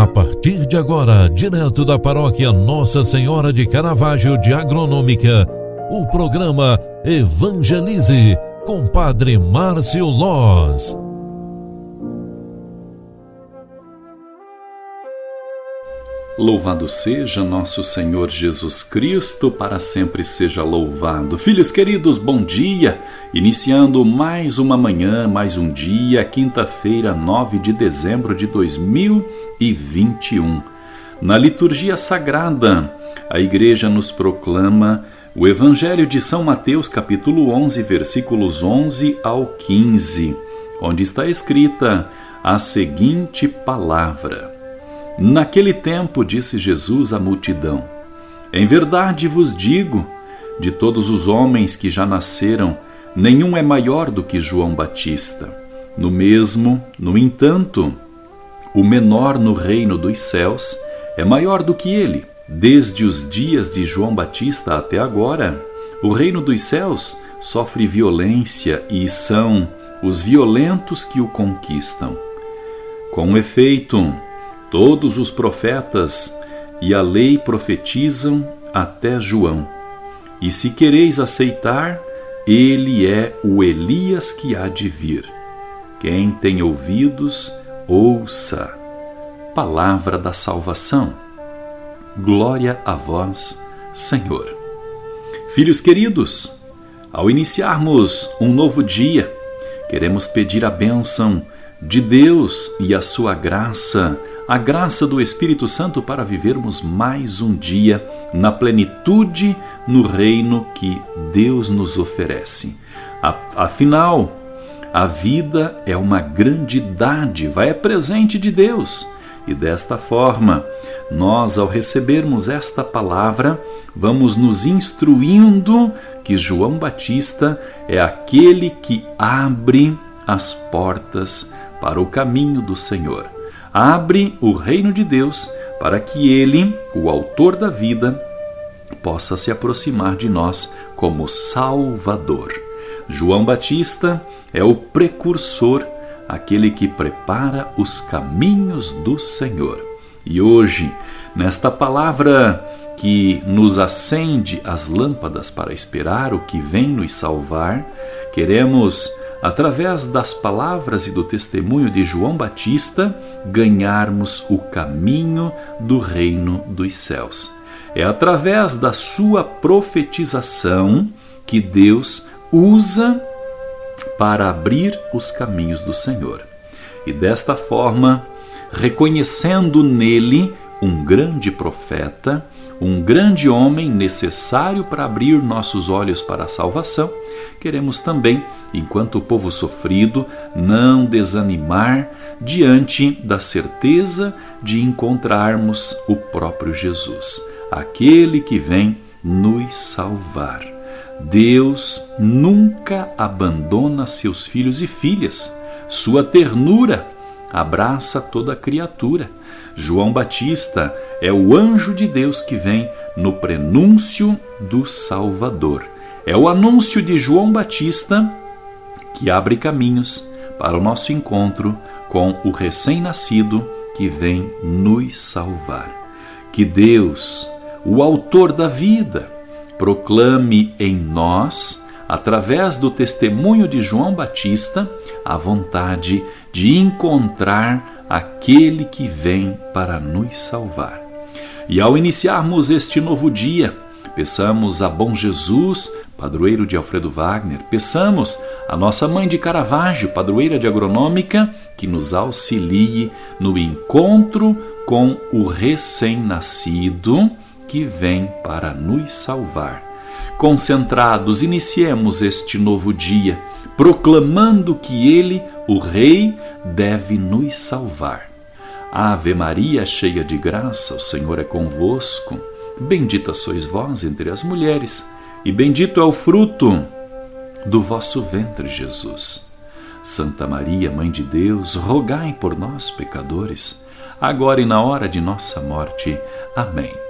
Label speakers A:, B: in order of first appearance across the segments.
A: A partir de agora, direto da paróquia Nossa Senhora de Caravaggio de Agronômica, o programa Evangelize com Padre Márcio Loz.
B: Louvado seja nosso Senhor Jesus Cristo, para sempre seja louvado. Filhos queridos, bom dia! Iniciando mais uma manhã, mais um dia, quinta-feira, 9 de dezembro de 2021. Na liturgia sagrada, a Igreja nos proclama o Evangelho de São Mateus, capítulo 11, versículos 11 ao 15, onde está escrita a seguinte palavra. Naquele tempo disse Jesus à multidão: Em verdade vos digo, de todos os homens que já nasceram, nenhum é maior do que João Batista. No mesmo, no entanto, o menor no reino dos céus é maior do que ele. Desde os dias de João Batista até agora, o reino dos céus sofre violência e são os violentos que o conquistam. Com efeito, Todos os profetas e a lei profetizam até João. E se quereis aceitar, ele é o Elias que há de vir. Quem tem ouvidos, ouça. Palavra da salvação. Glória a vós, Senhor. Filhos queridos, ao iniciarmos um novo dia, queremos pedir a bênção de Deus e a sua graça a graça do Espírito Santo para vivermos mais um dia na plenitude no reino que Deus nos oferece. Afinal, a vida é uma grande dádiva, é presente de Deus. E desta forma, nós, ao recebermos esta palavra, vamos nos instruindo que João Batista é aquele que abre as portas para o caminho do Senhor abre o reino de Deus para que ele, o autor da vida, possa se aproximar de nós como Salvador. João Batista é o precursor, aquele que prepara os caminhos do Senhor. E hoje, nesta palavra que nos acende as lâmpadas para esperar o que vem nos salvar, queremos através das palavras e do testemunho de João Batista, ganharmos o caminho do reino dos céus. É através da sua profetização que Deus usa para abrir os caminhos do Senhor. E desta forma, reconhecendo nele um grande profeta, um grande homem necessário para abrir nossos olhos para a salvação, queremos também, enquanto povo sofrido, não desanimar diante da certeza de encontrarmos o próprio Jesus, aquele que vem nos salvar. Deus nunca abandona seus filhos e filhas. Sua ternura abraça toda criatura. João Batista é o anjo de Deus que vem no prenúncio do Salvador. É o anúncio de João Batista que abre caminhos para o nosso encontro com o recém-nascido que vem nos salvar. Que Deus, o Autor da vida, proclame em nós, através do testemunho de João Batista, a vontade de encontrar aquele que vem para nos salvar. E ao iniciarmos este novo dia, peçamos a bom Jesus padroeiro de Alfredo Wagner, peçamos a nossa mãe de Caravaggio, padroeira de agronômica, que nos auxilie no encontro com o recém-nascido que vem para nos salvar. Concentrados, iniciemos este novo dia, proclamando que Ele, o Rei, deve nos salvar. Ave Maria, cheia de graça, o Senhor é convosco. Bendita sois vós entre as mulheres e bendito é o fruto do vosso ventre, Jesus. Santa Maria, Mãe de Deus, rogai por nós, pecadores, agora e na hora de nossa morte. Amém.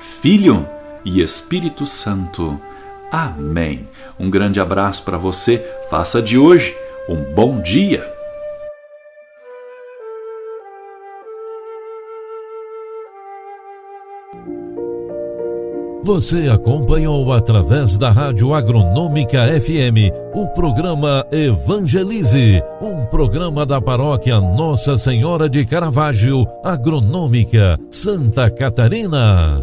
B: Filho e Espírito Santo. Amém. Um grande abraço para você. Faça de hoje um bom dia.
A: Você acompanhou através da Rádio Agronômica FM o programa Evangelize, um programa da paróquia Nossa Senhora de Caravaggio, Agronômica, Santa Catarina.